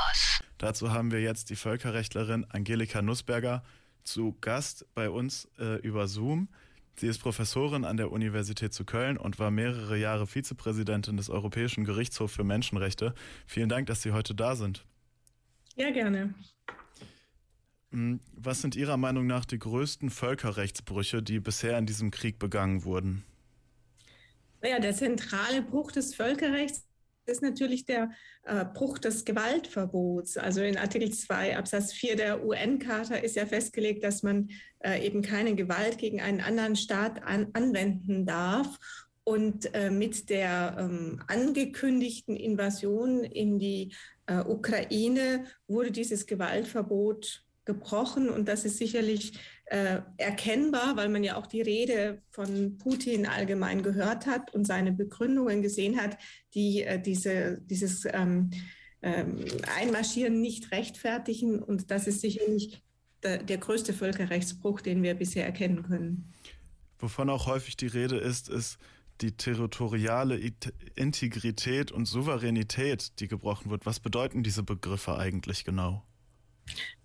Funkhaus. Dazu haben wir jetzt die Völkerrechtlerin Angelika Nussberger zu Gast bei uns äh, über Zoom. Sie ist Professorin an der Universität zu Köln und war mehrere Jahre Vizepräsidentin des Europäischen Gerichtshofs für Menschenrechte. Vielen Dank, dass Sie heute da sind. Ja, gerne. Hm, was sind Ihrer Meinung nach die größten Völkerrechtsbrüche, die bisher in diesem Krieg begangen wurden? Naja, der zentrale Bruch des Völkerrechts ist natürlich der äh, Bruch des Gewaltverbots. Also in Artikel 2 Absatz 4 der UN-Charta ist ja festgelegt, dass man äh, eben keine Gewalt gegen einen anderen Staat an, anwenden darf. Und äh, mit der ähm, angekündigten Invasion in die äh, Ukraine wurde dieses Gewaltverbot gebrochen und das ist sicherlich äh, erkennbar, weil man ja auch die Rede von Putin allgemein gehört hat und seine Begründungen gesehen hat, die äh, diese, dieses ähm, ähm, Einmarschieren nicht rechtfertigen und das ist sicherlich der, der größte Völkerrechtsbruch, den wir bisher erkennen können. Wovon auch häufig die Rede ist, ist die territoriale Integrität und Souveränität, die gebrochen wird. Was bedeuten diese Begriffe eigentlich genau?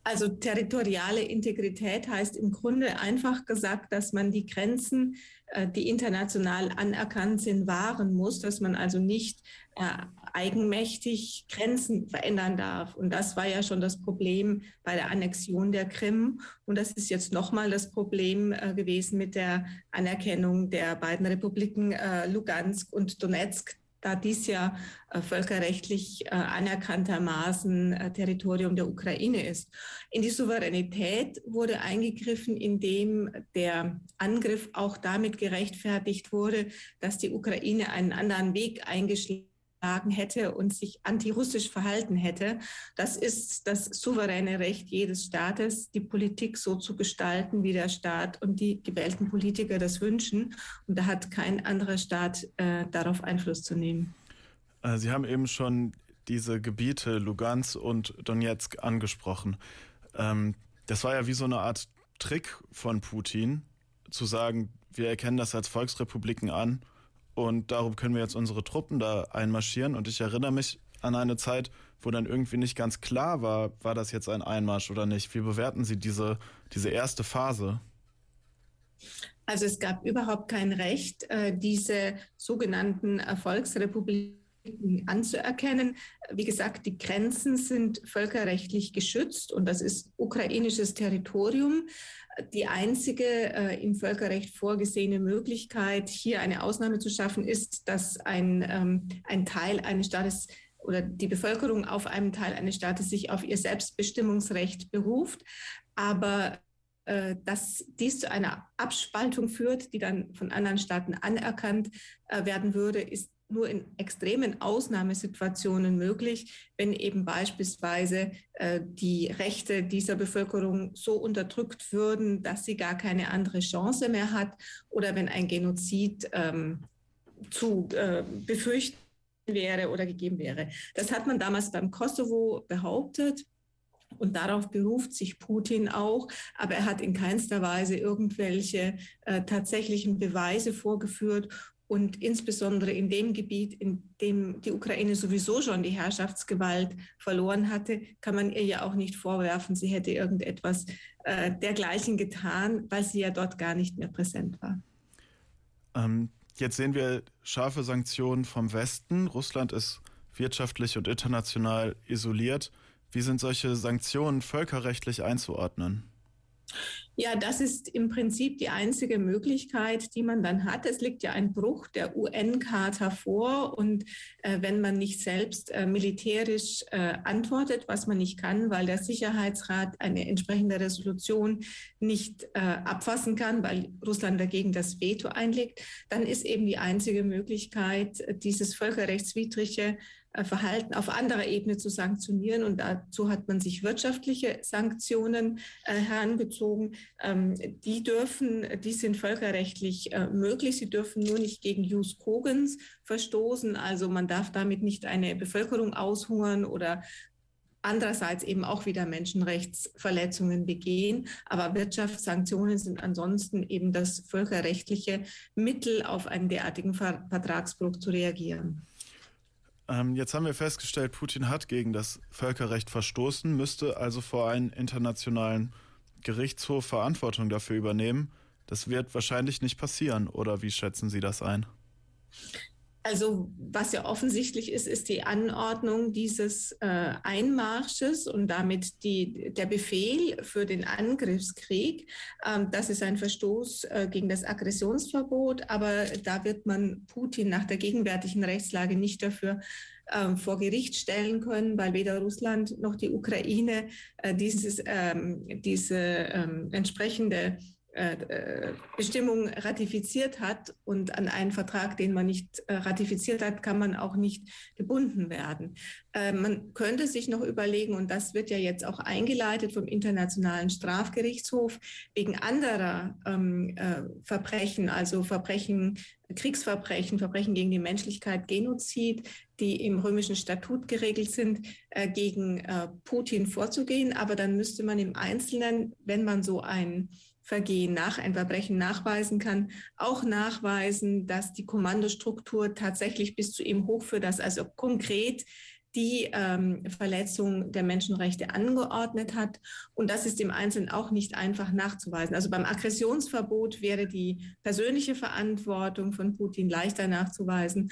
Also territoriale Integrität heißt im Grunde einfach gesagt, dass man die Grenzen, äh, die international anerkannt sind, wahren muss, dass man also nicht äh, eigenmächtig Grenzen verändern darf. Und das war ja schon das Problem bei der Annexion der Krim. Und das ist jetzt nochmal das Problem äh, gewesen mit der Anerkennung der beiden Republiken Lugansk und Donetsk da dies ja äh, völkerrechtlich äh, anerkanntermaßen äh, Territorium der Ukraine ist. In die Souveränität wurde eingegriffen, indem der Angriff auch damit gerechtfertigt wurde, dass die Ukraine einen anderen Weg eingeschlagen hätte und sich antirussisch verhalten hätte. Das ist das souveräne Recht jedes Staates, die Politik so zu gestalten, wie der Staat und die gewählten Politiker das wünschen. Und da hat kein anderer Staat äh, darauf Einfluss zu nehmen. Äh, Sie haben eben schon diese Gebiete Lugansk und Donetsk angesprochen. Ähm, das war ja wie so eine Art Trick von Putin, zu sagen, wir erkennen das als Volksrepubliken an und darum können wir jetzt unsere Truppen da einmarschieren. Und ich erinnere mich an eine Zeit, wo dann irgendwie nicht ganz klar war, war das jetzt ein Einmarsch oder nicht. Wie bewerten Sie diese, diese erste Phase? Also es gab überhaupt kein Recht, äh, diese sogenannten Volksrepubliken anzuerkennen. Wie gesagt, die Grenzen sind völkerrechtlich geschützt und das ist ukrainisches Territorium. Die einzige äh, im Völkerrecht vorgesehene Möglichkeit, hier eine Ausnahme zu schaffen, ist, dass ein, ähm, ein Teil eines Staates oder die Bevölkerung auf einem Teil eines Staates sich auf ihr Selbstbestimmungsrecht beruft. Aber äh, dass dies zu einer Abspaltung führt, die dann von anderen Staaten anerkannt äh, werden würde, ist nur in extremen Ausnahmesituationen möglich, wenn eben beispielsweise äh, die Rechte dieser Bevölkerung so unterdrückt würden, dass sie gar keine andere Chance mehr hat oder wenn ein Genozid ähm, zu äh, befürchten wäre oder gegeben wäre. Das hat man damals beim Kosovo behauptet. Und darauf beruft sich Putin auch, aber er hat in keinster Weise irgendwelche äh, tatsächlichen Beweise vorgeführt und insbesondere in dem Gebiet, in dem die Ukraine sowieso schon die Herrschaftsgewalt verloren hatte, kann man ihr ja auch nicht vorwerfen, sie hätte irgendetwas äh, dergleichen getan, weil sie ja dort gar nicht mehr präsent war. Ähm, jetzt sehen wir scharfe Sanktionen vom Westen. Russland ist wirtschaftlich und international isoliert. Wie sind solche Sanktionen völkerrechtlich einzuordnen? Ja, das ist im Prinzip die einzige Möglichkeit, die man dann hat. Es liegt ja ein Bruch der UN-Charta vor und äh, wenn man nicht selbst äh, militärisch äh, antwortet, was man nicht kann, weil der Sicherheitsrat eine entsprechende Resolution nicht äh, abfassen kann, weil Russland dagegen das Veto einlegt, dann ist eben die einzige Möglichkeit, dieses völkerrechtswidrige äh, Verhalten auf anderer Ebene zu sanktionieren. Und dazu hat man sich wirtschaftliche Sanktionen äh, herangezogen. Ähm, die dürfen, die sind völkerrechtlich äh, möglich. Sie dürfen nur nicht gegen Jus Cogens verstoßen. Also man darf damit nicht eine Bevölkerung aushungern oder andererseits eben auch wieder Menschenrechtsverletzungen begehen. Aber Wirtschaftssanktionen sind ansonsten eben das völkerrechtliche Mittel, auf einen derartigen Vertragsbruch zu reagieren. Ähm, jetzt haben wir festgestellt, Putin hat gegen das Völkerrecht verstoßen, müsste also vor einen internationalen Gerichtshof Verantwortung dafür übernehmen. Das wird wahrscheinlich nicht passieren, oder wie schätzen Sie das ein? Also was ja offensichtlich ist, ist die Anordnung dieses äh, Einmarsches und damit die, der Befehl für den Angriffskrieg. Ähm, das ist ein Verstoß äh, gegen das Aggressionsverbot, aber da wird man Putin nach der gegenwärtigen Rechtslage nicht dafür äh, vor Gericht stellen können, weil weder Russland noch die Ukraine äh, dieses, ähm, diese ähm, entsprechende Bestimmung ratifiziert hat und an einen Vertrag, den man nicht äh, ratifiziert hat, kann man auch nicht gebunden werden. Man könnte sich noch überlegen, und das wird ja jetzt auch eingeleitet vom Internationalen Strafgerichtshof, wegen anderer ähm, Verbrechen, also Verbrechen, Kriegsverbrechen, Verbrechen gegen die Menschlichkeit, Genozid, die im römischen Statut geregelt sind, äh, gegen äh, Putin vorzugehen. Aber dann müsste man im Einzelnen, wenn man so ein Vergehen nach, ein Verbrechen nachweisen kann, auch nachweisen, dass die Kommandostruktur tatsächlich bis zu ihm hochführt, dass also konkret die ähm, Verletzung der Menschenrechte angeordnet hat. Und das ist im Einzelnen auch nicht einfach nachzuweisen. Also beim Aggressionsverbot wäre die persönliche Verantwortung von Putin leichter nachzuweisen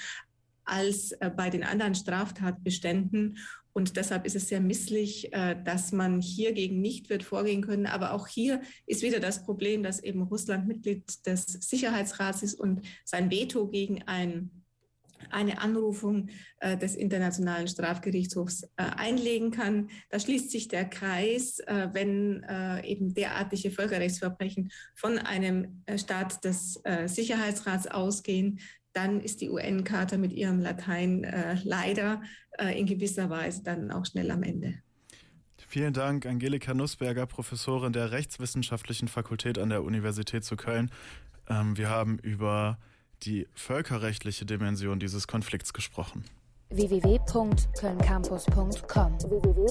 als äh, bei den anderen Straftatbeständen. Und deshalb ist es sehr misslich, äh, dass man hier gegen nicht wird vorgehen können. Aber auch hier ist wieder das Problem, dass eben Russland Mitglied des Sicherheitsrats ist und sein Veto gegen ein eine Anrufung äh, des Internationalen Strafgerichtshofs einlegen kann. Da schließt sich der Kreis, wenn eben derartige Völkerrechtsverbrechen von einem Staat des Sicherheitsrats ausgehen, dann ist die UN-Charta mit ihrem Latein äh, leider äh, in gewisser Weise dann auch schnell am Ende. Vielen Dank, Angelika Nussberger, Professorin der Rechtswissenschaftlichen Fakultät an der Universität zu Köln. Ähm, wir haben über die völkerrechtliche Dimension dieses Konflikts gesprochen www.kölncampus.com www